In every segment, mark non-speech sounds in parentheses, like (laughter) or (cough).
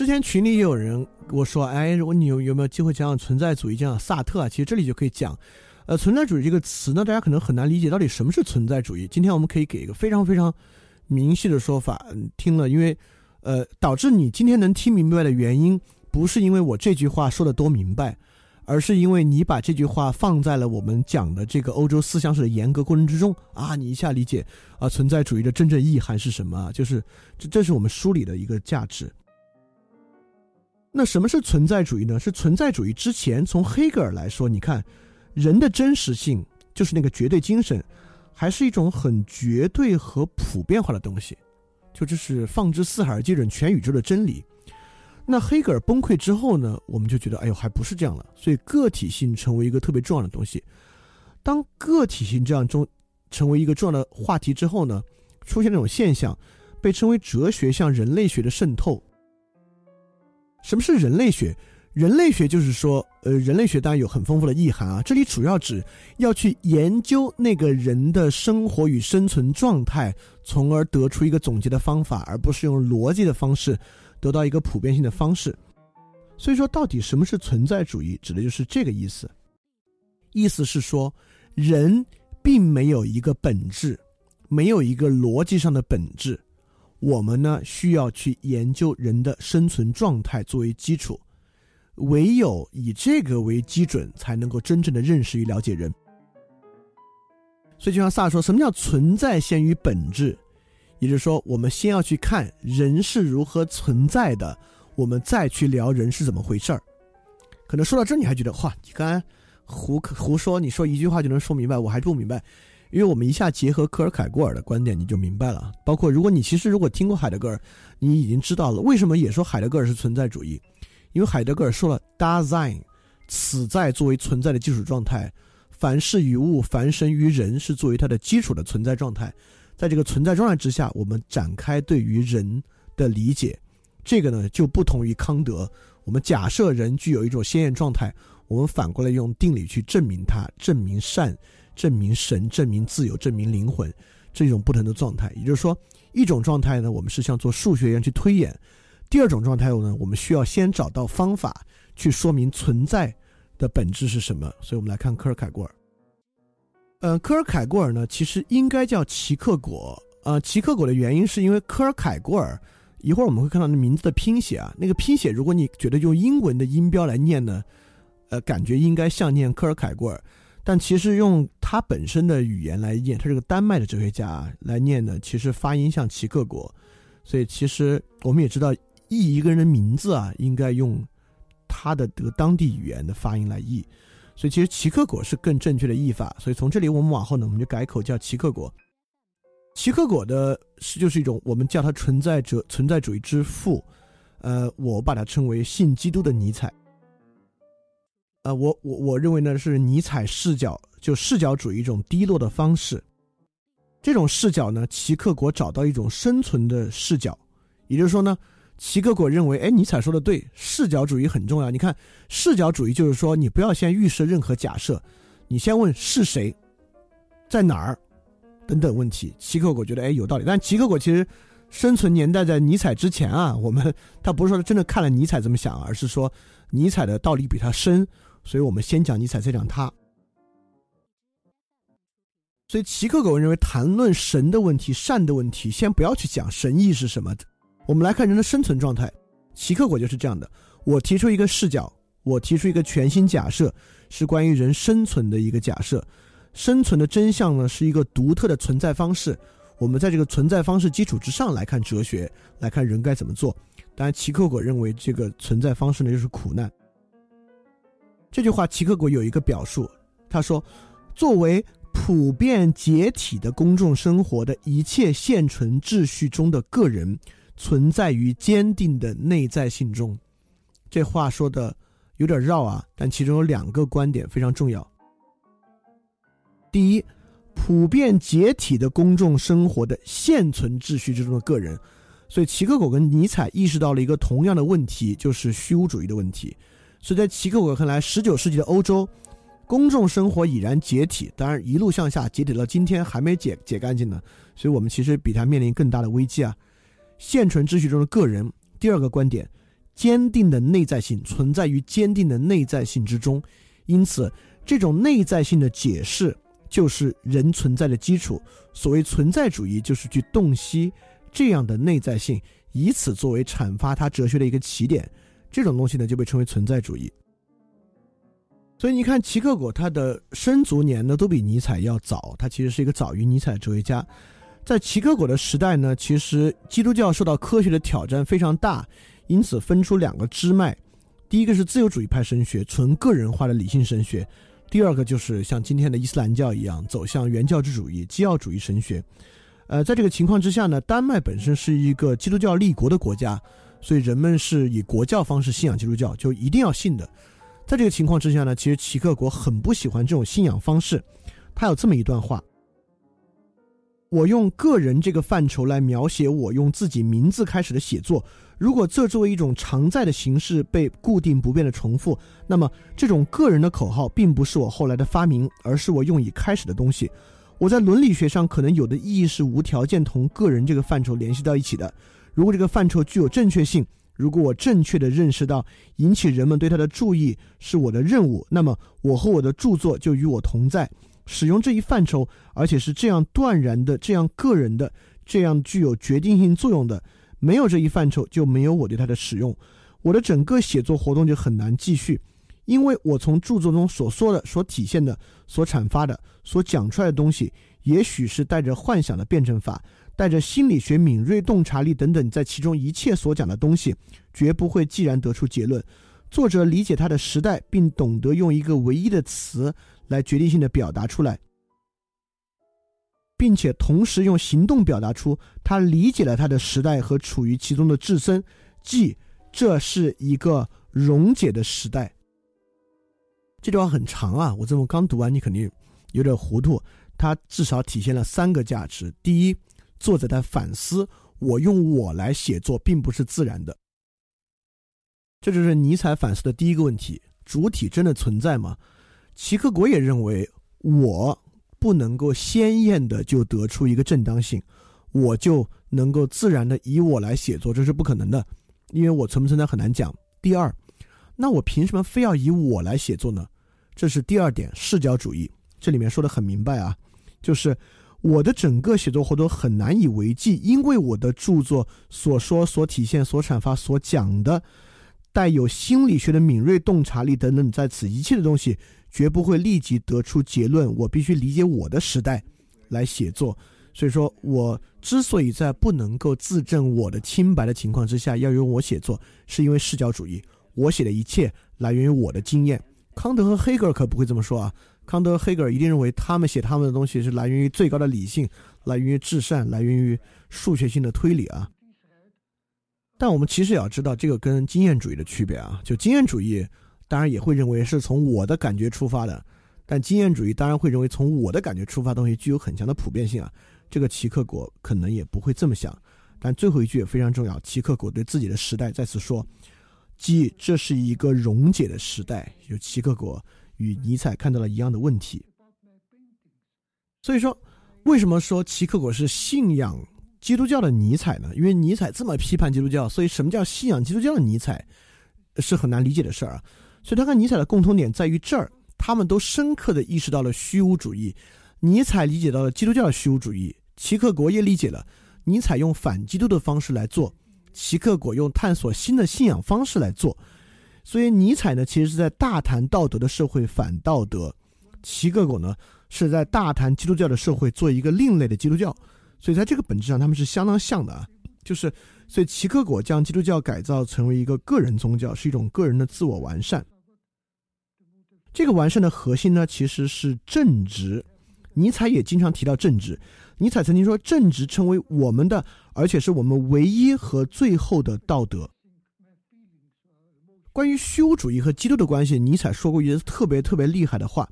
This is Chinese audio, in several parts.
之前群里也有人跟我说，哎，如果你有有没有机会讲讲存在主义，讲讲萨特啊？其实这里就可以讲，呃，存在主义这个词呢，大家可能很难理解到底什么是存在主义。今天我们可以给一个非常非常明细的说法，听了，因为，呃，导致你今天能听明白的原因，不是因为我这句话说的多明白，而是因为你把这句话放在了我们讲的这个欧洲思想史的严格过程之中啊，你一下理解啊，存在主义的真正意涵是什么？就是这，这是我们梳理的一个价值。那什么是存在主义呢？是存在主义之前，从黑格尔来说，你看，人的真实性就是那个绝对精神，还是一种很绝对和普遍化的东西，就这是放之四海而皆准全宇宙的真理。那黑格尔崩溃之后呢，我们就觉得，哎呦，还不是这样了。所以个体性成为一个特别重要的东西。当个体性这样中成为一个重要的话题之后呢，出现那种现象，被称为哲学向人类学的渗透。什么是人类学？人类学就是说，呃，人类学当然有很丰富的意涵啊。这里主要指要去研究那个人的生活与生存状态，从而得出一个总结的方法，而不是用逻辑的方式得到一个普遍性的方式。所以说，到底什么是存在主义，指的就是这个意思。意思是说，人并没有一个本质，没有一个逻辑上的本质。我们呢需要去研究人的生存状态作为基础，唯有以这个为基准，才能够真正的认识与了解人。所以就像萨说，什么叫存在先于本质？也就是说，我们先要去看人是如何存在的，我们再去聊人是怎么回事儿。可能说到这，你还觉得，哇，你刚才胡胡说，你说一句话就能说明白，我还不明白。因为我们一下结合科尔凯郭尔的观点，你就明白了。包括如果你其实如果听过海德格尔，你已经知道了为什么也说海德格尔是存在主义。因为海德格尔说了 “Dasein”，此在作为存在的基础状态，凡事与物，凡神与人是作为它的基础的存在状态。在这个存在状态之下，我们展开对于人的理解。这个呢就不同于康德。我们假设人具有一种先验状态，我们反过来用定理去证明它，证明善。证明神，证明自由，证明灵魂，这种不同的状态。也就是说，一种状态呢，我们是像做数学一样去推演；第二种状态呢，我们需要先找到方法去说明存在的本质是什么。所以，我们来看科尔凯郭尔。呃，科尔凯郭尔呢，其实应该叫齐克果。呃，齐克果的原因是因为科尔凯郭尔，一会儿我们会看到那名字的拼写啊，那个拼写，如果你觉得用英文的音标来念呢，呃，感觉应该像念科尔凯郭尔。但其实用他本身的语言来念，他是个丹麦的哲学家来念呢，其实发音像齐克果，所以其实我们也知道译一个人的名字啊，应该用他的这个当地语言的发音来译，所以其实齐克果是更正确的译法。所以从这里我们往后呢，我们就改口叫齐克果。齐克果的是就是一种我们叫他存在者存在主义之父，呃，我把它称为信基督的尼采。呃，我我我认为呢是尼采视角，就视角主义一种低落的方式。这种视角呢，齐克果找到一种生存的视角，也就是说呢，齐克果认为，哎，尼采说的对，视角主义很重要。你看，视角主义就是说，你不要先预设任何假设，你先问是谁，在哪儿，等等问题。齐克果觉得，哎，有道理。但齐克果其实生存年代在尼采之前啊，我们 (laughs) 他不是说真的看了尼采这么想，而是说尼采的道理比他深。所以我们先讲尼采，再讲他。所以齐克果认为，谈论神的问题、善的问题，先不要去讲神意是什么。我们来看人的生存状态。齐克果就是这样的：我提出一个视角，我提出一个全新假设，是关于人生存的一个假设。生存的真相呢，是一个独特的存在方式。我们在这个存在方式基础之上来看哲学，来看人该怎么做。当然，齐克果认为这个存在方式呢，就是苦难。这句话，齐克果有一个表述，他说：“作为普遍解体的公众生活的一切现存秩序中的个人，存在于坚定的内在性中。”这话说的有点绕啊，但其中有两个观点非常重要。第一，普遍解体的公众生活的现存秩序之中的个人，所以齐克果跟尼采意识到了一个同样的问题，就是虚无主义的问题。所以在齐克果看来，十九世纪的欧洲，公众生活已然解体，当然一路向下解体到今天还没解解干净呢。所以我们其实比他面临更大的危机啊！现存秩序中的个人。第二个观点，坚定的内在性，存在于坚定的内在性之中。因此，这种内在性的解释就是人存在的基础。所谓存在主义，就是去洞悉这样的内在性，以此作为阐发他哲学的一个起点。这种东西呢，就被称为存在主义。所以你看，齐克果他的生卒年呢，都比尼采要早。他其实是一个早于尼采的哲学家。在齐克果的时代呢，其实基督教受到科学的挑战非常大，因此分出两个支脉。第一个是自由主义派神学，纯个人化的理性神学；第二个就是像今天的伊斯兰教一样，走向原教旨主义、基要主义神学。呃，在这个情况之下呢，丹麦本身是一个基督教立国的国家，所以人们是以国教方式信仰基督教，就一定要信的。在这个情况之下呢，其实齐克果很不喜欢这种信仰方式。他有这么一段话：我用个人这个范畴来描写我用自己名字开始的写作。如果这作为一种常在的形式被固定不变的重复，那么这种个人的口号并不是我后来的发明，而是我用以开始的东西。我在伦理学上可能有的意义是无条件同个人这个范畴联系到一起的。如果这个范畴具有正确性。如果我正确的认识到引起人们对他的注意是我的任务，那么我和我的著作就与我同在。使用这一范畴，而且是这样断然的、这样个人的、这样具有决定性作用的，没有这一范畴，就没有我对它的使用。我的整个写作活动就很难继续，因为我从著作中所说的、所体现的、所阐发的、所讲出来的东西，也许是带着幻想的辩证法。带着心理学敏锐洞察力等等，在其中一切所讲的东西，绝不会既然得出结论。作者理解他的时代，并懂得用一个唯一的词来决定性的表达出来，并且同时用行动表达出他理解了他的时代和处于其中的自身，即这是一个溶解的时代。这句话很长啊，我这么刚读完，你肯定有点糊涂。它至少体现了三个价值：第一，作者在反思，我用我来写作并不是自然的。这就是尼采反思的第一个问题：主体真的存在吗？齐克果也认为，我不能够鲜艳的就得出一个正当性，我就能够自然的以我来写作，这是不可能的，因为我存不存在很难讲。第二，那我凭什么非要以我来写作呢？这是第二点，视角主义。这里面说的很明白啊，就是。我的整个写作活动很难以为继，因为我的著作所说、所体现、所阐发、所讲的，带有心理学的敏锐洞察力等等，在此一切的东西，绝不会立即得出结论。我必须理解我的时代来写作。所以说我之所以在不能够自证我的清白的情况之下要用我写作，是因为视角主义。我写的一切来源于我的经验。康德和黑格尔可不会这么说啊。康德、黑格尔一定认为，他们写他们的东西是来源于最高的理性，来源于至善，来源于数学性的推理啊。但我们其实也要知道，这个跟经验主义的区别啊。就经验主义，当然也会认为是从我的感觉出发的，但经验主义当然会认为从我的感觉出发东西具有很强的普遍性啊。这个齐克果可能也不会这么想。但最后一句也非常重要，齐克果对自己的时代再次说，即这是一个溶解的时代。有齐克果。与尼采看到了一样的问题，所以说，为什么说齐克果是信仰基督教的尼采呢？因为尼采这么批判基督教，所以什么叫信仰基督教的尼采是很难理解的事儿啊。所以他和尼采的共同点在于这儿，他们都深刻的意识到了虚无主义。尼采理解到了基督教的虚无主义，齐克果也理解了尼采用反基督的方式来做，齐克果用探索新的信仰方式来做。所以尼采呢，其实是在大谈道德的社会反道德；齐克果呢，是在大谈基督教的社会做一个另类的基督教。所以在这个本质上，他们是相当像的啊。就是，所以齐克果将基督教改造成为一个个人宗教，是一种个人的自我完善。这个完善的核心呢，其实是正直。尼采也经常提到正直。尼采曾经说，正直成为我们的，而且是我们唯一和最后的道德。关于虚无主义和基督的关系，尼采说过一些特别特别厉害的话。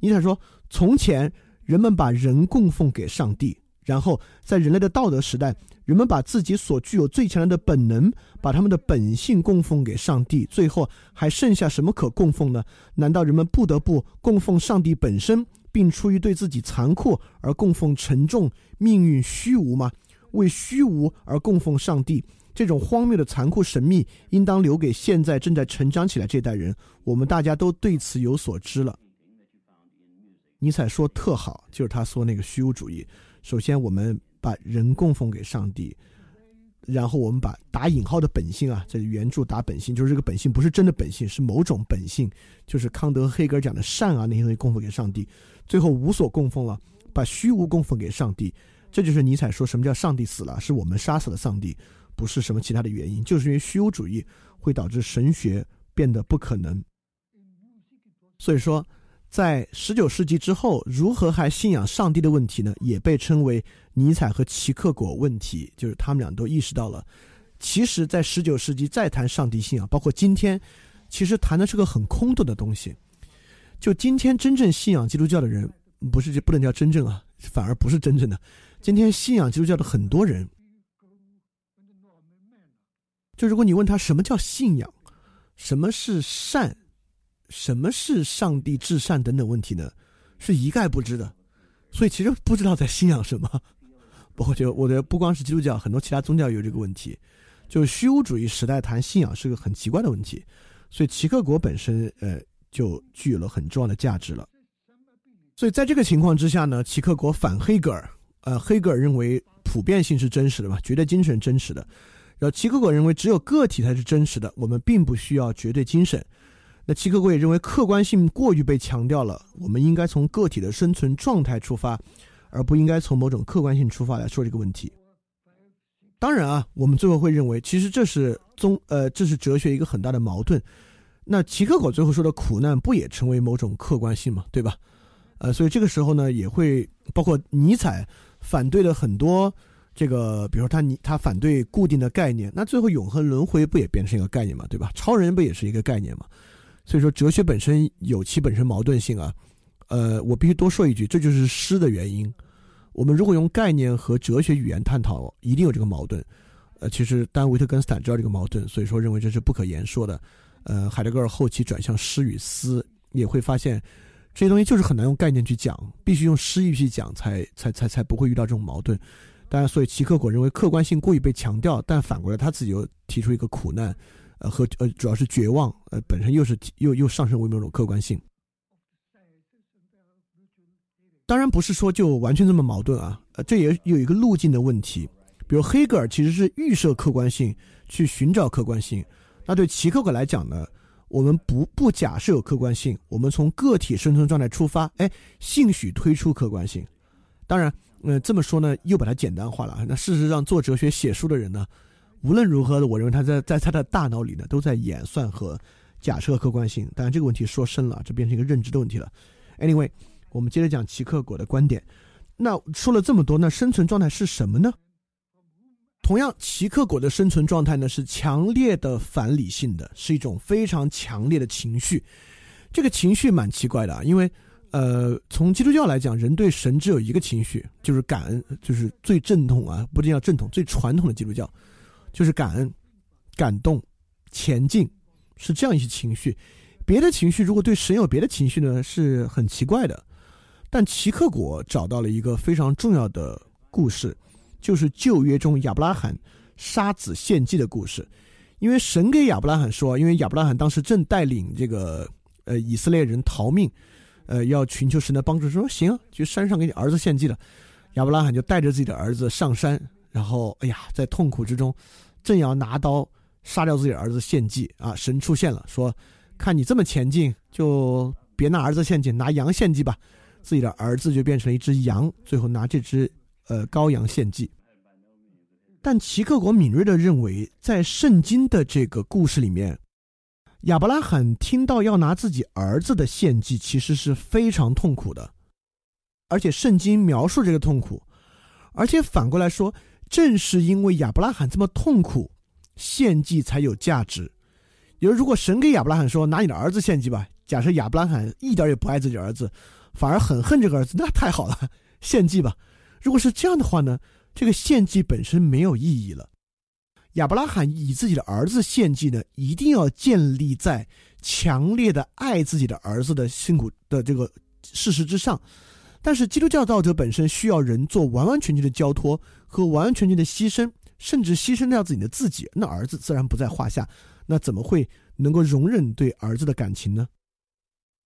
尼采说：“从前人们把人供奉给上帝，然后在人类的道德时代，人们把自己所具有最强烈的本能，把他们的本性供奉给上帝。最后还剩下什么可供奉呢？难道人们不得不供奉上帝本身，并出于对自己残酷而供奉沉重命运虚无吗？为虚无而供奉上帝，这种荒谬的残酷神秘，应当留给现在正在成长起来这代人。我们大家都对此有所知了。尼采说特好，就是他说那个虚无主义。首先，我们把人供奉给上帝，然后我们把打引号的本性啊，这原著打本性，就是这个本性不是真的本性，是某种本性，就是康德、黑格尔讲的善啊那些东西供奉给上帝。最后无所供奉了，把虚无供奉给上帝。这就是尼采说什么叫上帝死了，是我们杀死了上帝。不是什么其他的原因，就是因为虚无主义会导致神学变得不可能。所以说，在十九世纪之后，如何还信仰上帝的问题呢？也被称为尼采和齐克果问题。就是他们俩都意识到了，其实，在十九世纪再谈上帝信仰，包括今天，其实谈的是个很空洞的东西。就今天真正信仰基督教的人，不是就不能叫真正啊，反而不是真正的。今天信仰基督教的很多人。就如果你问他什么叫信仰，什么是善，什么是上帝至善等等问题呢，是一概不知的。所以其实不知道在信仰什么。包括就我觉得不光是基督教，很多其他宗教有这个问题。就是虚无主义时代谈信仰是个很奇怪的问题。所以齐克果本身呃就具有了很重要的价值了。所以在这个情况之下呢，齐克果反黑格尔。呃，黑格尔认为普遍性是真实的嘛，绝对精神真实的。然后齐克果认为只有个体才是真实的，我们并不需要绝对精神。那齐克果也认为客观性过于被强调了，我们应该从个体的生存状态出发，而不应该从某种客观性出发来说这个问题。当然啊，我们最后会认为，其实这是宗呃，这是哲学一个很大的矛盾。那齐克果最后说的苦难不也成为某种客观性嘛，对吧？呃，所以这个时候呢，也会包括尼采反对的很多。这个，比如说他你他反对固定的概念，那最后永恒轮回不也变成一个概念嘛，对吧？超人不也是一个概念嘛？所以说哲学本身有其本身矛盾性啊。呃，我必须多说一句，这就是诗的原因。我们如果用概念和哲学语言探讨，一定有这个矛盾。呃，其实丹维特根斯坦知道这个矛盾，所以说认为这是不可言说的。呃，海德格尔后期转向诗与思，也会发现这些东西就是很难用概念去讲，必须用诗意去讲，才才才才不会遇到这种矛盾。当然，所以齐克果认为客观性过于被强调，但反过来他自己又提出一个苦难，呃和呃主要是绝望，呃本身又是又又上升为某种客观性。当然不是说就完全这么矛盾啊，呃这也有一个路径的问题。比如黑格尔其实是预设客观性去寻找客观性，那对齐克果来讲呢，我们不不假设有客观性，我们从个体生存状态出发，哎，兴许推出客观性。当然。呃，这么说呢，又把它简单化了。那事实上，做哲学、写书的人呢，无论如何，我认为他在在他的大脑里呢，都在演算和假设客观性。当然，这个问题说深了，这变成一个认知的问题了。Anyway，我们接着讲齐克果的观点。那说了这么多，那生存状态是什么呢？同样，齐克果的生存状态呢，是强烈的反理性的，是一种非常强烈的情绪。这个情绪蛮奇怪的，因为。呃，从基督教来讲，人对神只有一个情绪，就是感恩，就是最正统啊，不一定要正统，最传统的基督教，就是感恩、感动、前进，是这样一些情绪。别的情绪，如果对神有别的情绪呢，是很奇怪的。但齐克果找到了一个非常重要的故事，就是旧约中亚伯拉罕杀子献祭的故事。因为神给亚伯拉罕说，因为亚伯拉罕当时正带领这个呃以色列人逃命。呃，要寻求神的帮助，说行，去山上给你儿子献祭了。亚伯拉罕就带着自己的儿子上山，然后，哎呀，在痛苦之中，正要拿刀杀掉自己的儿子献祭啊！神出现了，说：“看你这么前进，就别拿儿子献祭，拿羊献祭吧。”自己的儿子就变成了一只羊，最后拿这只呃羔羊献祭。但齐克果敏锐的认为，在圣经的这个故事里面。亚伯拉罕听到要拿自己儿子的献祭，其实是非常痛苦的，而且圣经描述这个痛苦，而且反过来说，正是因为亚伯拉罕这么痛苦，献祭才有价值。比如，如果神给亚伯拉罕说拿你的儿子献祭吧，假设亚伯拉罕一点也不爱自己儿子，反而很恨这个儿子，那太好了，献祭吧。如果是这样的话呢，这个献祭本身没有意义了。亚伯拉罕以自己的儿子献祭呢，一定要建立在强烈的爱自己的儿子的辛苦的这个事实之上。但是基督教道德本身需要人做完完全全的交托和完完全全的牺牲，甚至牺牲掉自己的自己，那儿子自然不在话下。那怎么会能够容忍对儿子的感情呢？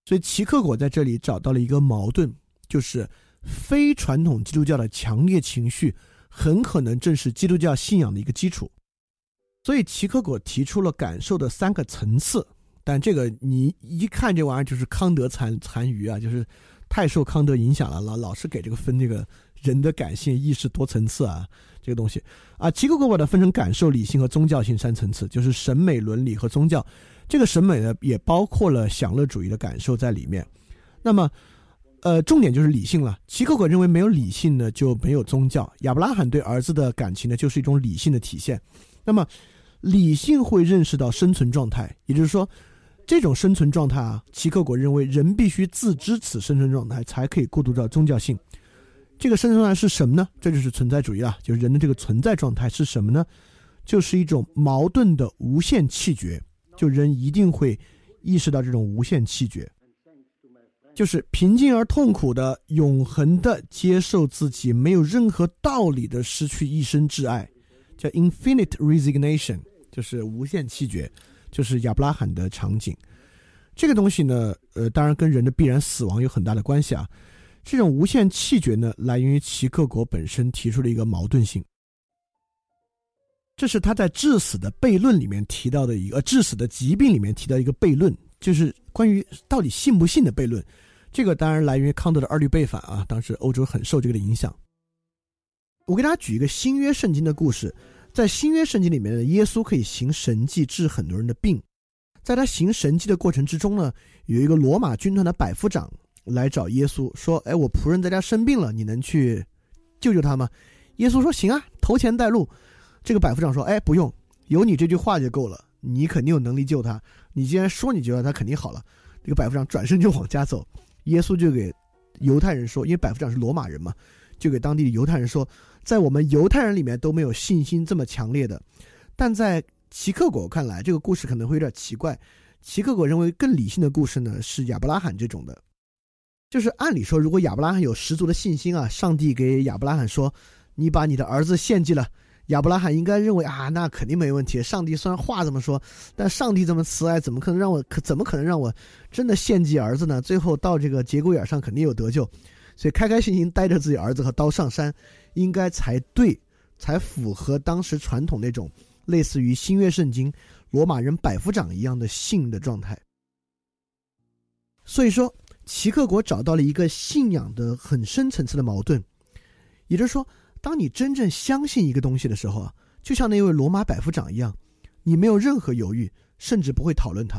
所以齐克果在这里找到了一个矛盾，就是非传统基督教的强烈情绪很可能正是基督教信仰的一个基础。所以齐克果提出了感受的三个层次，但这个你一看这玩意儿就是康德残残余啊，就是太受康德影响了，老老是给这个分这个人的感性意识多层次啊，这个东西啊，齐克果把它分成感受、理性和宗教性三层次，就是审美、伦理和宗教。这个审美呢，也包括了享乐主义的感受在里面。那么，呃，重点就是理性了。齐克果认为，没有理性呢，就没有宗教。亚伯拉罕对儿子的感情呢，就是一种理性的体现。那么，理性会认识到生存状态，也就是说，这种生存状态啊，齐克果认为，人必须自知此生存状态，才可以过渡到宗教性。这个生存状态是什么呢？这就是存在主义了。就是人的这个存在状态是什么呢？就是一种矛盾的无限气绝。就人一定会意识到这种无限气绝，就是平静而痛苦的、永恒的接受自己没有任何道理的失去一生挚爱，叫 infinite resignation，就是无限气绝，就是亚伯拉罕的场景。这个东西呢，呃，当然跟人的必然死亡有很大的关系啊。这种无限气绝呢，来源于齐克果本身提出的一个矛盾性。这是他在《致死的悖论》里面提到的一个，《致死的疾病》里面提到一个悖论，就是关于到底信不信的悖论。这个当然来源于康德的二律背反啊，当时欧洲很受这个的影响。我给大家举一个新约圣经的故事，在新约圣经里面呢，耶稣可以行神迹治很多人的病，在他行神迹的过程之中呢，有一个罗马军团的百夫长来找耶稣说：“哎，我仆人在家生病了，你能去救救他吗？”耶稣说：“行啊，投钱带路。”这个百夫长说：“哎，不用，有你这句话就够了。你肯定有能力救他。你既然说你救他，他肯定好了。”这个百夫长转身就往家走。耶稣就给犹太人说：“因为百夫长是罗马人嘛，就给当地的犹太人说，在我们犹太人里面都没有信心这么强烈的。但在齐克果看来，这个故事可能会有点奇怪。齐克果认为更理性的故事呢是亚伯拉罕这种的，就是按理说，如果亚伯拉罕有十足的信心啊，上帝给亚伯拉罕说：‘你把你的儿子献祭了。’”亚伯拉罕应该认为啊，那肯定没问题。上帝虽然话这么说，但上帝这么慈爱，怎么可能让我可怎么可能让我真的献祭儿子呢？最后到这个节骨眼上，肯定有得救，所以开开心心带着自己儿子和刀上山，应该才对，才符合当时传统那种类似于新约圣经罗马人百夫长一样的信的状态。所以说，齐克国找到了一个信仰的很深层次的矛盾，也就是说。当你真正相信一个东西的时候啊，就像那位罗马百夫长一样，你没有任何犹豫，甚至不会讨论它。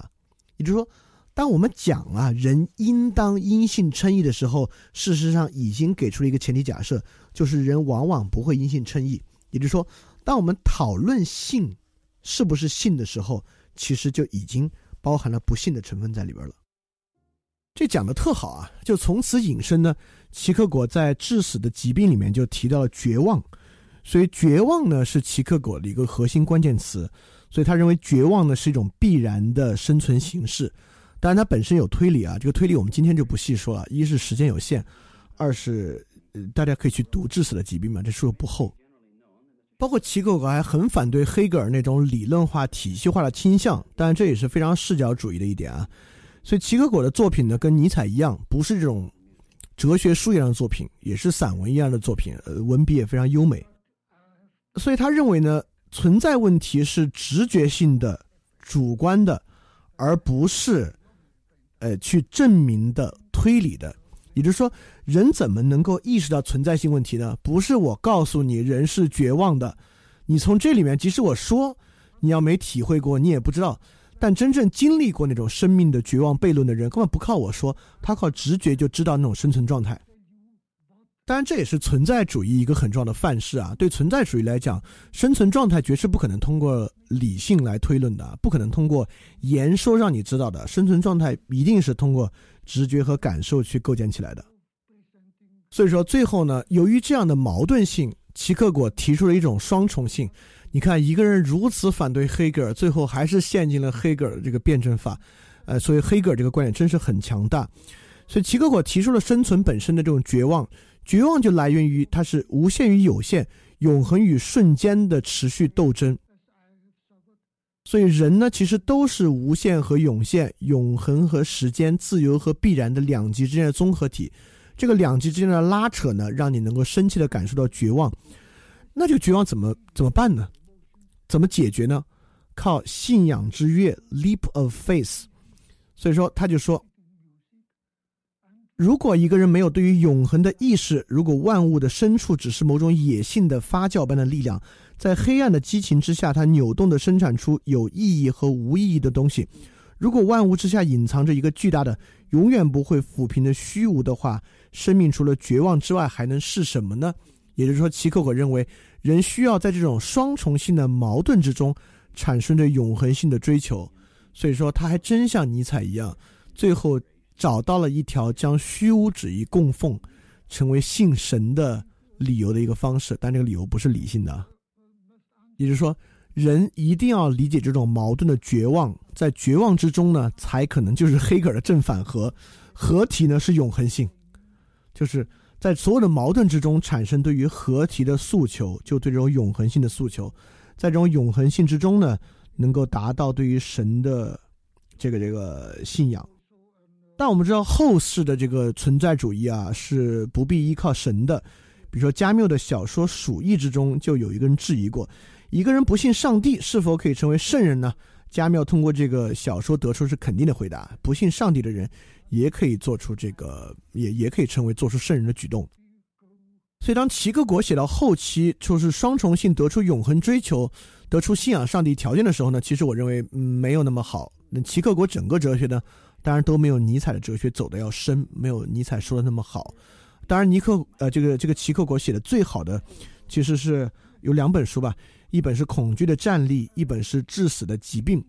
也就是说，当我们讲啊人应当因信称义的时候，事实上已经给出了一个前提假设，就是人往往不会因信称义。也就是说，当我们讨论信是不是信的时候，其实就已经包含了不信的成分在里边了。这讲的特好啊！就从此引申呢，齐克果在《致死的疾病》里面就提到了绝望，所以绝望呢是齐克果的一个核心关键词。所以他认为绝望呢是一种必然的生存形式。当然，它本身有推理啊，这个推理我们今天就不细说了。一是时间有限，二是大家可以去读《致死的疾病》嘛，这书不厚。包括齐克果还很反对黑格尔那种理论化、体系化的倾向，当然这也是非常视角主义的一点啊。所以齐克果的作品呢，跟尼采一样，不是这种哲学书一样的作品，也是散文一样的作品，呃，文笔也非常优美。所以他认为呢，存在问题是直觉性的、主观的，而不是呃去证明的、推理的。也就是说，人怎么能够意识到存在性问题呢？不是我告诉你人是绝望的，你从这里面，即使我说，你要没体会过，你也不知道。但真正经历过那种生命的绝望悖论的人，根本不靠我说，他靠直觉就知道那种生存状态。当然，这也是存在主义一个很重要的范式啊。对存在主义来讲，生存状态绝是不可能通过理性来推论的，不可能通过言说让你知道的。生存状态一定是通过直觉和感受去构建起来的。所以说，最后呢，由于这样的矛盾性，齐克果提出了一种双重性。你看，一个人如此反对黑格尔，最后还是陷进了黑格尔的这个辩证法，呃，所以黑格尔这个观点真是很强大。所以齐克果提出了生存本身的这种绝望，绝望就来源于它是无限与有限，永恒与瞬间的持续斗争。所以人呢，其实都是无限和涌现、永恒和时间、自由和必然的两极之间的综合体。这个两极之间的拉扯呢，让你能够深切的感受到绝望。那这个绝望怎么怎么办呢？怎么解决呢？靠信仰之跃 （leap of faith）。所以说，他就说。如果一个人没有对于永恒的意识，如果万物的深处只是某种野性的发酵般的力量，在黑暗的激情之下，它扭动的生产出有意义和无意义的东西。如果万物之下隐藏着一个巨大的、永远不会抚平的虚无的话，生命除了绝望之外还能是什么呢？也就是说，齐克果认为，人需要在这种双重性的矛盾之中产生着永恒性的追求。所以说，他还真像尼采一样，最后。找到了一条将虚无主义供奉成为信神的理由的一个方式，但这个理由不是理性的，也就是说，人一定要理解这种矛盾的绝望，在绝望之中呢，才可能就是黑格尔的正反合，合体呢是永恒性，就是在所有的矛盾之中产生对于合体的诉求，就对这种永恒性的诉求，在这种永恒性之中呢，能够达到对于神的这个这个信仰。但我们知道后世的这个存在主义啊，是不必依靠神的。比如说加缪的小说《鼠疫》之中，就有一个人质疑过：一个人不信上帝，是否可以成为圣人呢？加缪通过这个小说得出是肯定的回答：不信上帝的人也可以做出这个，也也可以成为做出圣人的举动。所以当齐克果写到后期，就是双重性得出永恒追求，得出信仰上帝条件的时候呢，其实我认为没有那么好。那齐克果整个哲学呢？当然都没有尼采的哲学走的要深，没有尼采说的那么好。当然，尼克呃，这个这个齐克果写的最好的，其实是有两本书吧，一本是《恐惧的战力》，一本是《致死的疾病》。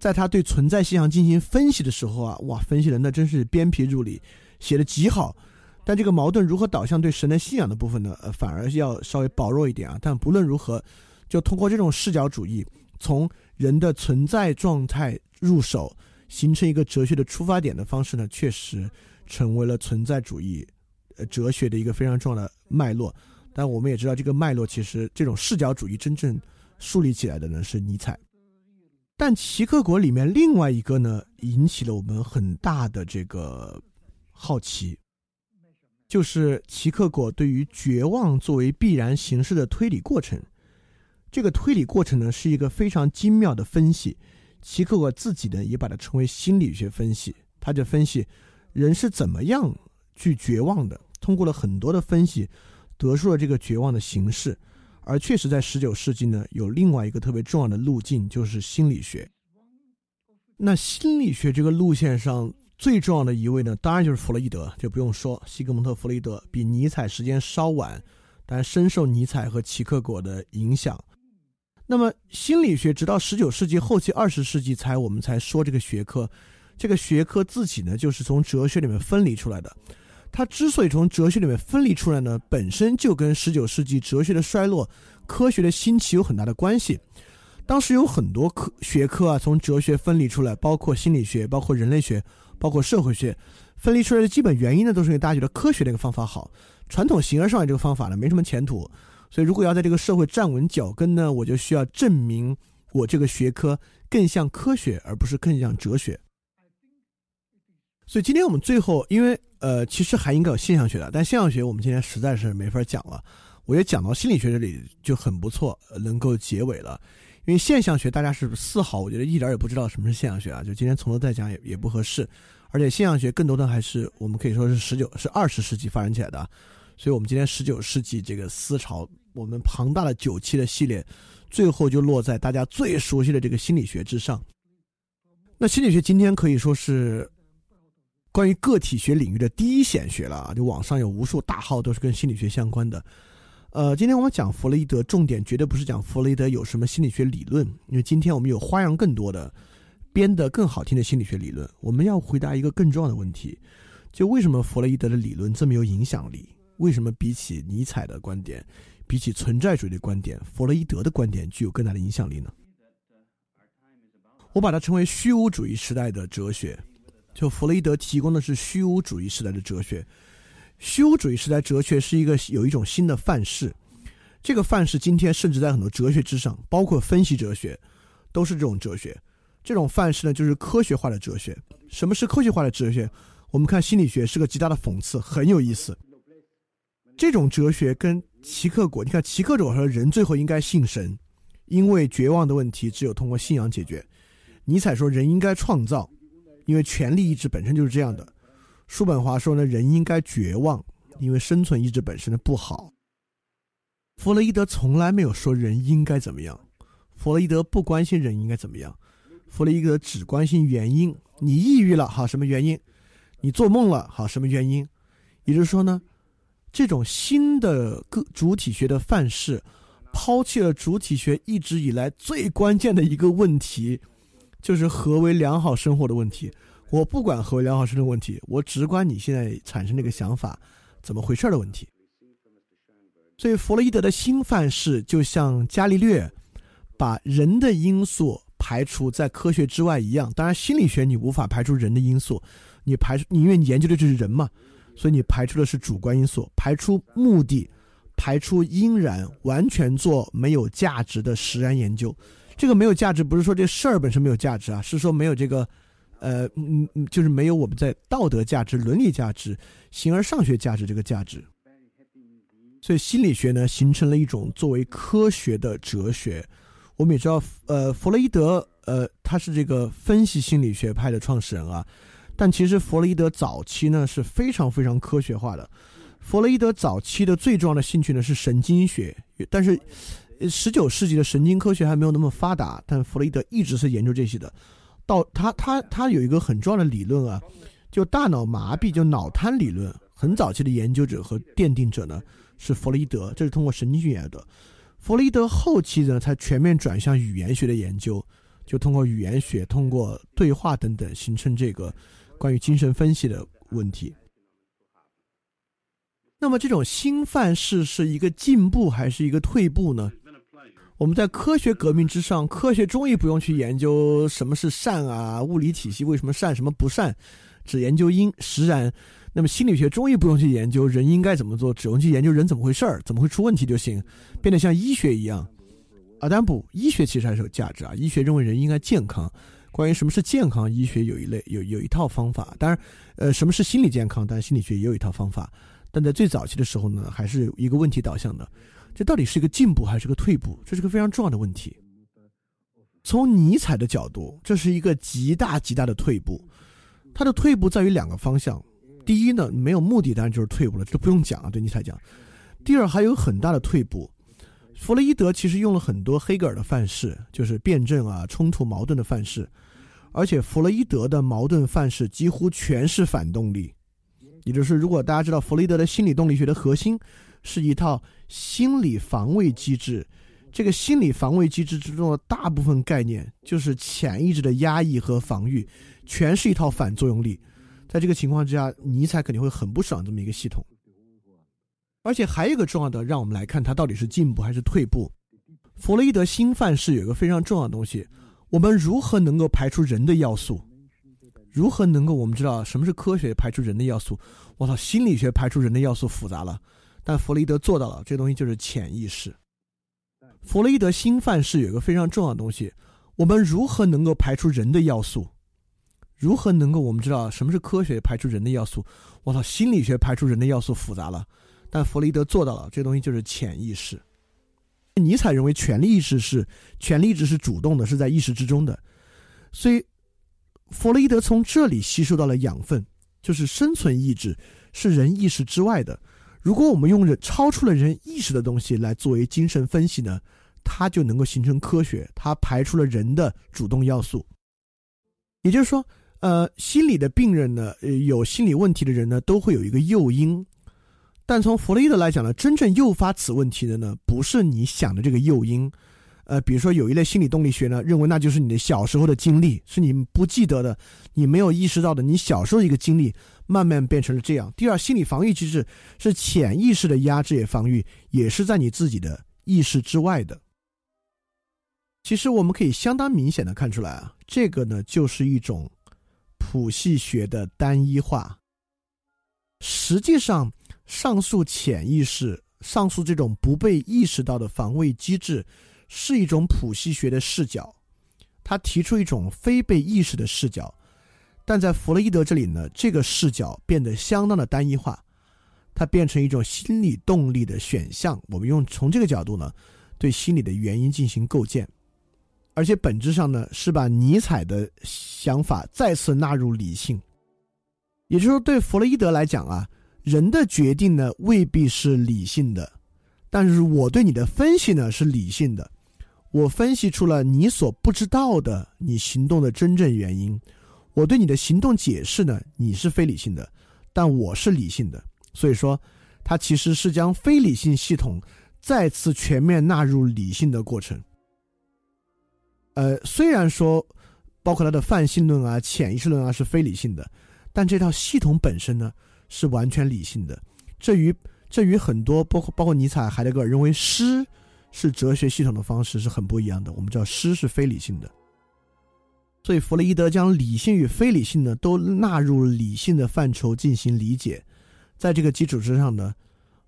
在他对存在现象进行分析的时候啊，哇，分析的那真是鞭辟入里，写的极好。但这个矛盾如何导向对神的信仰的部分呢？呃，反而要稍微薄弱一点啊。但不论如何，就通过这种视角主义，从人的存在状态入手。形成一个哲学的出发点的方式呢，确实成为了存在主义呃哲学的一个非常重要的脉络。但我们也知道，这个脉络其实这种视角主义真正树立起来的呢是尼采。但齐克果里面另外一个呢，引起了我们很大的这个好奇，就是齐克果对于绝望作为必然形式的推理过程。这个推理过程呢，是一个非常精妙的分析。齐克果自己呢，也把它称为心理学分析。他就分析人是怎么样去绝望的，通过了很多的分析，得出了这个绝望的形式。而确实，在十九世纪呢，有另外一个特别重要的路径，就是心理学。那心理学这个路线上最重要的一位呢，当然就是弗洛伊德，就不用说，西格蒙特·弗洛伊德比尼采时间稍晚，但深受尼采和齐克果的影响。那么心理学直到十九世纪后期、二十世纪才我们才说这个学科，这个学科自己呢就是从哲学里面分离出来的。它之所以从哲学里面分离出来呢，本身就跟十九世纪哲学的衰落、科学的兴起有很大的关系。当时有很多科学科啊从哲学分离出来，包括心理学、包括人类学、包括社会学，分离出来的基本原因呢，都是因为大家觉得科学这个方法好，传统形而上学这个方法呢没什么前途。所以，如果要在这个社会站稳脚跟呢，我就需要证明我这个学科更像科学，而不是更像哲学。所以，今天我们最后，因为呃，其实还应该有现象学的，但现象学我们今天实在是没法讲了。我也讲到心理学这里就很不错，能够结尾了。因为现象学大家是丝毫我觉得一点也不知道什么是现象学啊，就今天从头再讲也也不合适。而且，现象学更多的还是我们可以说是十九是二十世纪发展起来的。所以，我们今天十九世纪这个思潮，我们庞大的九期的系列，最后就落在大家最熟悉的这个心理学之上。那心理学今天可以说是关于个体学领域的第一显学了啊！就网上有无数大号都是跟心理学相关的。呃，今天我们讲弗洛伊德，重点绝对不是讲弗洛伊德有什么心理学理论，因为今天我们有花样更多的、编得更好听的心理学理论。我们要回答一个更重要的问题：就为什么弗洛伊德的理论这么有影响力？为什么比起尼采的观点，比起存在主义的观点，弗洛伊德的观点具有更大的影响力呢？我把它称为虚无主义时代的哲学。就弗洛伊德提供的是虚无主义时代的哲学。虚无主义时代哲学是一个有一种新的范式，这个范式今天甚至在很多哲学之上，包括分析哲学，都是这种哲学。这种范式呢，就是科学化的哲学。什么是科学化的哲学？我们看心理学是个极大的讽刺，很有意思。这种哲学跟齐克果，你看齐克果说人最后应该信神，因为绝望的问题只有通过信仰解决。尼采说人应该创造，因为权力意志本身就是这样的。叔本华说呢，人应该绝望，因为生存意志本身的不好。弗洛伊德从来没有说人应该怎么样，弗洛伊德不关心人应该怎么样，弗洛伊德只关心原因。你抑郁了，好，什么原因？你做梦了，好，什么原因？也就是说呢，这种新的个主体学的范式，抛弃了主体学一直以来最关键的一个问题，就是何为良好生活的问题。我不管何为良好生活的问题，我只管你现在产生这个想法怎么回事的问题。所以，弗洛伊德的新范式就像伽利略把人的因素排除在科学之外一样。当然，心理学你无法排除人的因素，你排除你，因为你研究的就是人嘛，所以你排除的是主观因素，排除目的，排除因然，完全做没有价值的实然研究。这个没有价值，不是说这事儿本身没有价值啊，是说没有这个，呃，嗯嗯，就是没有我们在道德价值、伦理价值、形而上学价值这个价值。所以心理学呢，形成了一种作为科学的哲学。我们也知道，呃，弗洛伊德，呃，他是这个分析心理学派的创始人啊。但其实弗洛伊德早期呢是非常非常科学化的。弗洛伊德早期的最重要的兴趣呢是神经学，但是十九世纪的神经科学还没有那么发达，但弗洛伊德一直是研究这些的。到他他他有一个很重要的理论啊，就大脑麻痹，就脑瘫理论。很早期的研究者和奠定者呢。是弗洛伊德，这是通过神经学来的。弗洛伊德后期呢，才全面转向语言学的研究，就通过语言学、通过对话等等，形成这个关于精神分析的问题。那么，这种新范式是一个进步还是一个退步呢？我们在科学革命之上，科学终于不用去研究什么是善啊，物理体系为什么善，什么不善，只研究因实然。那么心理学终于不用去研究人应该怎么做，只用去研究人怎么回事儿，怎么会出问题就行，变得像医学一样。啊，当然不，医学其实还是有价值啊。医学认为人应该健康，关于什么是健康，医学有一类有有一套方法。当然，呃，什么是心理健康，当然心理学也有一套方法。但在最早期的时候呢，还是一个问题导向的，这到底是一个进步还是个退步？这是个非常重要的问题。从尼采的角度，这是一个极大极大的退步。它的退步在于两个方向。第一呢，没有目的当然就是退步了，这不用讲啊，对尼采讲。第二，还有很大的退步。弗洛伊德其实用了很多黑格尔的范式，就是辩证啊、冲突矛盾的范式，而且弗洛伊德的矛盾范式几乎全是反动力。也就是，如果大家知道弗洛伊德的心理动力学的核心是一套心理防卫机制，这个心理防卫机制之中的大部分概念就是潜意识的压抑和防御，全是一套反作用力。在这个情况之下，尼采肯定会很不爽这么一个系统。而且还有一个重要的，让我们来看它到底是进步还是退步。弗洛伊德新范式有一个非常重要的东西：我们如何能够排除人的要素？如何能够我们知道什么是科学排除人的要素？我操，心理学排除人的要素复杂了，但弗洛伊德做到了。这东西就是潜意识。弗洛伊德新范式有一个非常重要的东西：我们如何能够排除人的要素？如何能够我们知道什么是科学排除人的要素？我操，心理学排除人的要素复杂了，但弗洛伊德做到了。这东西就是潜意识。尼采认为权力意识是权力意识是主动的，是在意识之中的。所以弗洛伊德从这里吸收到了养分，就是生存意志是人意识之外的。如果我们用人超出了人意识的东西来作为精神分析呢，它就能够形成科学。它排除了人的主动要素，也就是说。呃，心理的病人呢，呃，有心理问题的人呢，都会有一个诱因，但从弗洛伊德来讲呢，真正诱发此问题的呢，不是你想的这个诱因，呃，比如说有一类心理动力学呢，认为那就是你的小时候的经历，是你不记得的，你没有意识到的，你小时候一个经历，慢慢变成了这样。第二，心理防御机制是潜意识的压制也防御，也是在你自己的意识之外的。其实我们可以相当明显的看出来啊，这个呢，就是一种。谱系学的单一化，实际上，上述潜意识上述这种不被意识到的防卫机制是一种谱系学的视角，他提出一种非被意识的视角，但在弗洛伊德这里呢，这个视角变得相当的单一化，它变成一种心理动力的选项。我们用从这个角度呢，对心理的原因进行构建，而且本质上呢，是把尼采的想法再次纳入理性，也就是说，对弗洛伊德来讲啊。人的决定呢未必是理性的，但是我对你的分析呢是理性的。我分析出了你所不知道的你行动的真正原因。我对你的行动解释呢，你是非理性的，但我是理性的。所以说，它其实是将非理性系统再次全面纳入理性的过程。呃，虽然说包括他的泛性论啊、潜意识论啊是非理性的，但这套系统本身呢？是完全理性的，这与这与很多包括包括尼采、海德格尔认为诗是哲学系统的方式是很不一样的。我们知道诗是非理性的，所以弗洛伊德将理性与非理性呢都纳入理性的范畴进行理解。在这个基础之上呢，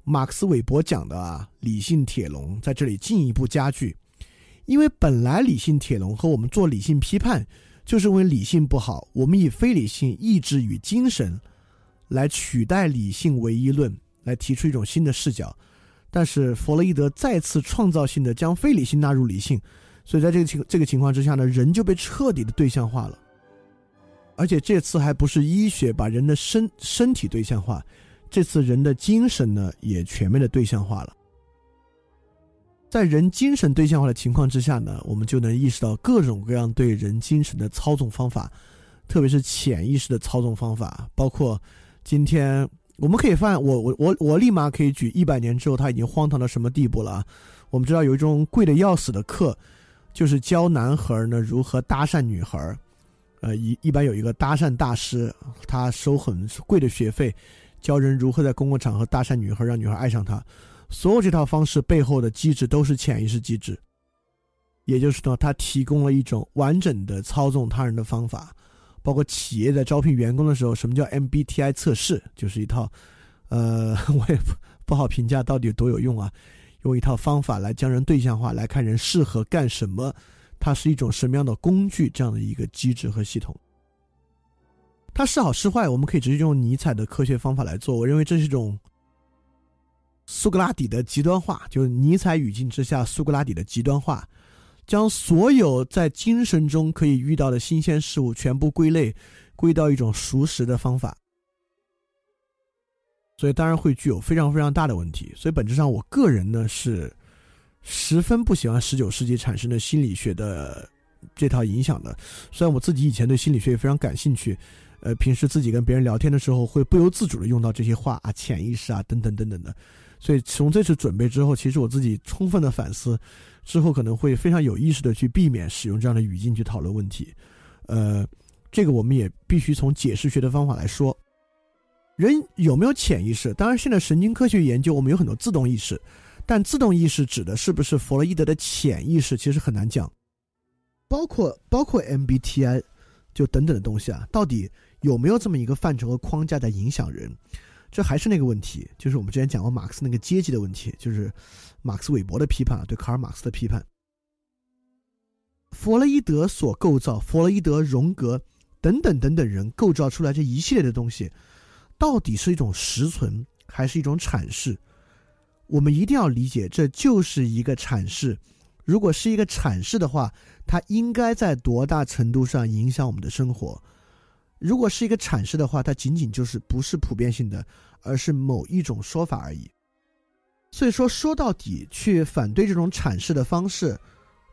马克思韦伯讲的啊理性铁笼在这里进一步加剧，因为本来理性铁笼和我们做理性批判，就是因为理性不好，我们以非理性意志与精神。来取代理性唯一论，来提出一种新的视角，但是弗洛伊德再次创造性的将非理性纳入理性，所以在这个情这个情况之下呢，人就被彻底的对象化了，而且这次还不是医学把人的身身体对象化，这次人的精神呢也全面的对象化了，在人精神对象化的情况之下呢，我们就能意识到各种各样对人精神的操纵方法，特别是潜意识的操纵方法，包括。今天我们可以发现，我我我我立马可以举一百年之后他已经荒唐到什么地步了啊！我们知道有一种贵的要死的课，就是教男孩呢如何搭讪女孩呃，一一般有一个搭讪大师，他收很贵的学费，教人如何在公共场合搭讪女孩，让女孩爱上他。所有这套方式背后的机制都是潜意识机制，也就是说，他提供了一种完整的操纵他人的方法。包括企业在招聘员工的时候，什么叫 MBTI 测试？就是一套，呃，(laughs) 我也不不好评价到底有多有用啊。用一套方法来将人对象化，来看人适合干什么，它是一种什么样的工具？这样的一个机制和系统，它是好是坏，我们可以直接用尼采的科学方法来做。我认为这是一种苏格拉底的极端化，就是尼采语境之下苏格拉底的极端化。将所有在精神中可以遇到的新鲜事物全部归类，归到一种熟识的方法，所以当然会具有非常非常大的问题。所以本质上，我个人呢是十分不喜欢十九世纪产生的心理学的这套影响的。虽然我自己以前对心理学也非常感兴趣，呃，平时自己跟别人聊天的时候会不由自主的用到这些话啊、潜意识啊等等等等的。所以从这次准备之后，其实我自己充分的反思。之后可能会非常有意识的去避免使用这样的语境去讨论问题，呃，这个我们也必须从解释学的方法来说，人有没有潜意识？当然，现在神经科学研究我们有很多自动意识，但自动意识指的是不是弗洛伊德的潜意识，其实很难讲。包括包括 MBTI，就等等的东西啊，到底有没有这么一个范畴和框架在影响人？这还是那个问题，就是我们之前讲过马克思那个阶级的问题，就是。马克思韦伯的批判啊，对卡尔马克思的批判，弗洛伊德所构造，弗洛伊德、荣格等等等等人构造出来这一系列的东西，到底是一种实存还是一种阐释？我们一定要理解，这就是一个阐释。如果是一个阐释的话，它应该在多大程度上影响我们的生活？如果是一个阐释的话，它仅仅就是不是普遍性的，而是某一种说法而已。所以说，说到底，去反对这种阐释的方式，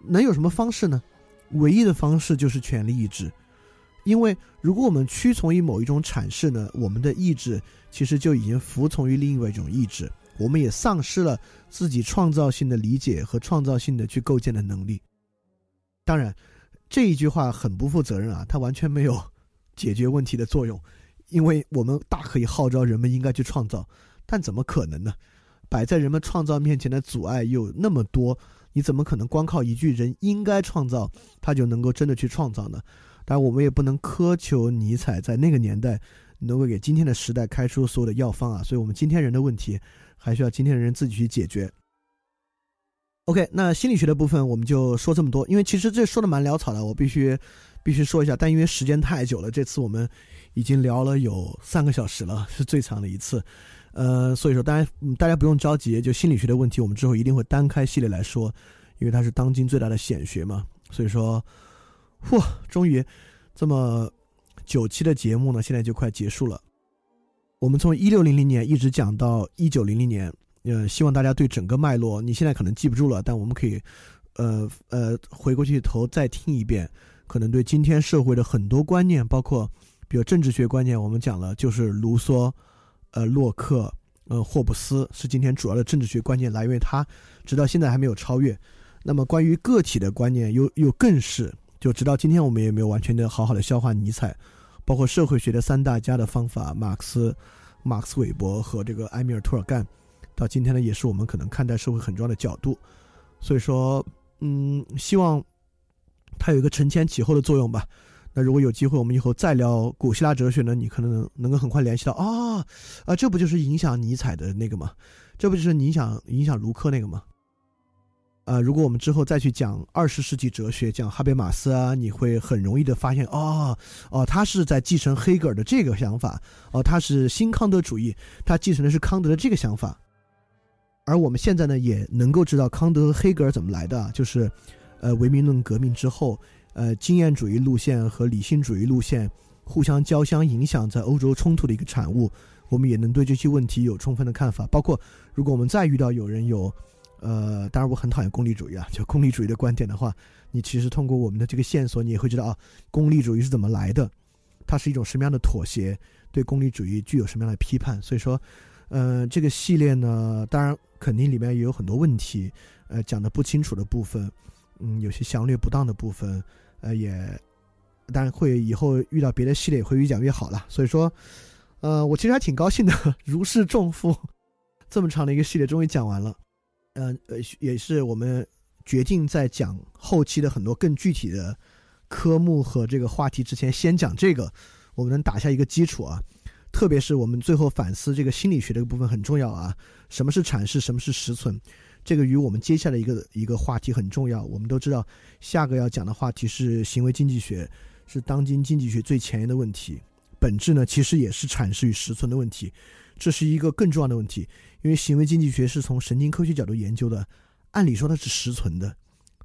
能有什么方式呢？唯一的方式就是权力意志。因为如果我们屈从于某一种阐释呢，我们的意志其实就已经服从于另外一种意志，我们也丧失了自己创造性的理解和创造性的去构建的能力。当然，这一句话很不负责任啊，它完全没有解决问题的作用，因为我们大可以号召人们应该去创造，但怎么可能呢？摆在人们创造面前的阻碍又那么多，你怎么可能光靠一句“人应该创造”，他就能够真的去创造呢？当然，我们也不能苛求尼采在那个年代能够给今天的时代开出所有的药方啊。所以，我们今天人的问题，还需要今天的人自己去解决。OK，那心理学的部分我们就说这么多，因为其实这说的蛮潦草的，我必须必须说一下。但因为时间太久了，这次我们已经聊了有三个小时了，是最长的一次。呃，所以说，大家大家不用着急，就心理学的问题，我们之后一定会单开系列来说，因为它是当今最大的显学嘛。所以说，嚯，终于这么九期的节目呢，现在就快结束了。我们从一六零零年一直讲到一九零零年，呃，希望大家对整个脉络，你现在可能记不住了，但我们可以，呃呃，回过去头再听一遍，可能对今天社会的很多观念，包括比如政治学观念，我们讲了，就是卢梭。呃，洛克，呃，霍布斯是今天主要的政治学观念来源，他直到现在还没有超越。那么，关于个体的观念，又又更是，就直到今天我们也没有完全的好好的消化尼采，包括社会学的三大家的方法，马克思、马克思韦伯和这个埃米尔托尔干，到今天呢，也是我们可能看待社会很重要的角度。所以说，嗯，希望它有一个承前启后的作用吧。那如果有机会，我们以后再聊古希腊哲学呢？你可能能能够很快联系到啊，啊，这不就是影响尼采的那个吗？这不就是影响影响卢克那个吗？啊，如果我们之后再去讲二十世纪哲学，讲哈贝马斯啊，你会很容易的发现，哦哦，他是在继承黑格尔的这个想法，哦，他是新康德主义，他继承的是康德的这个想法。而我们现在呢，也能够知道康德和黑格尔怎么来的，就是，呃，唯名论革命之后。呃，经验主义路线和理性主义路线互相交相影响，在欧洲冲突的一个产物，我们也能对这些问题有充分的看法。包括如果我们再遇到有人有，呃，当然我很讨厌功利主义啊，就功利主义的观点的话，你其实通过我们的这个线索，你也会知道啊，功利主义是怎么来的，它是一种什么样的妥协，对功利主义具有什么样的批判。所以说，呃，这个系列呢，当然肯定里面也有很多问题，呃，讲的不清楚的部分，嗯，有些详略不当的部分。呃，也当然会以后遇到别的系列也会越讲越好了。所以说，呃，我其实还挺高兴的，(laughs) 如释重负，这么长的一个系列终于讲完了。嗯呃，也是我们决定在讲后期的很多更具体的科目和这个话题之前，先讲这个，我们能打下一个基础啊。特别是我们最后反思这个心理学这个部分很重要啊。什么是阐释？什么是实存？这个与我们接下来一个一个话题很重要。我们都知道，下个要讲的话题是行为经济学，是当今经济学最前沿的问题。本质呢，其实也是阐释与实存的问题。这是一个更重要的问题，因为行为经济学是从神经科学角度研究的，按理说它是实存的。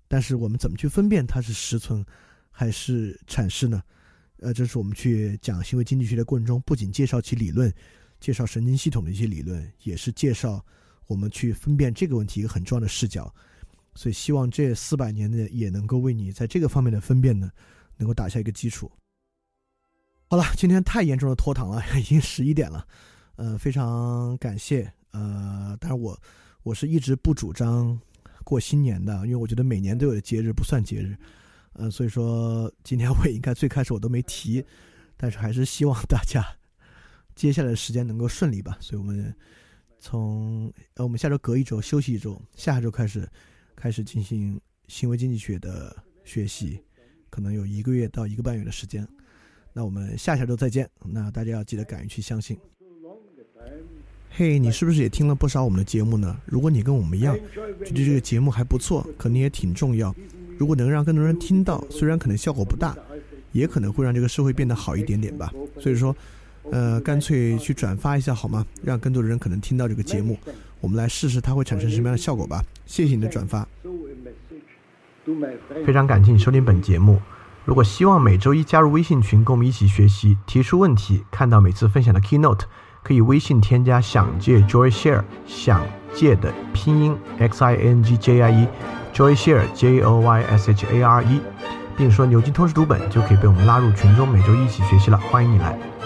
但是我们怎么去分辨它是实存还是阐释呢？呃，这是我们去讲行为经济学的过程中，不仅介绍其理论，介绍神经系统的一些理论，也是介绍。我们去分辨这个问题一个很重要的视角，所以希望这四百年呢也能够为你在这个方面的分辨呢，能够打下一个基础。好了，今天太严重的拖堂了，(laughs) 已经十一点了，呃，非常感谢，呃，但是我我是一直不主张过新年的，因为我觉得每年都有的节日不算节日，呃，所以说今天我也应该最开始我都没提，但是还是希望大家接下来的时间能够顺利吧，所以我们。从呃，我们下周隔一周休息一周，下周开始开始进行行为经济学的学习，可能有一个月到一个半月的时间。那我们下下周再见。那大家要记得敢于去相信。嘿，你是不是也听了不少我们的节目呢？如果你跟我们一样觉得这个节目还不错，可能也挺重要。如果能让更多人听到，虽然可能效果不大，也可能会让这个社会变得好一点点吧。所以说。呃，干脆去转发一下好吗？让更多的人可能听到这个节目，我们来试试它会产生什么样的效果吧。谢谢你的转发，非常感谢你收听本节目。如果希望每周一加入微信群，跟我们一起学习，提出问题，看到每次分享的 keynote，可以微信添加“想借 Joy Share”，想借的拼音 x i n g j i e，Joy Share j o y s h a r e，并说牛津通识读本，就可以被我们拉入群中，每周一起学习了。欢迎你来。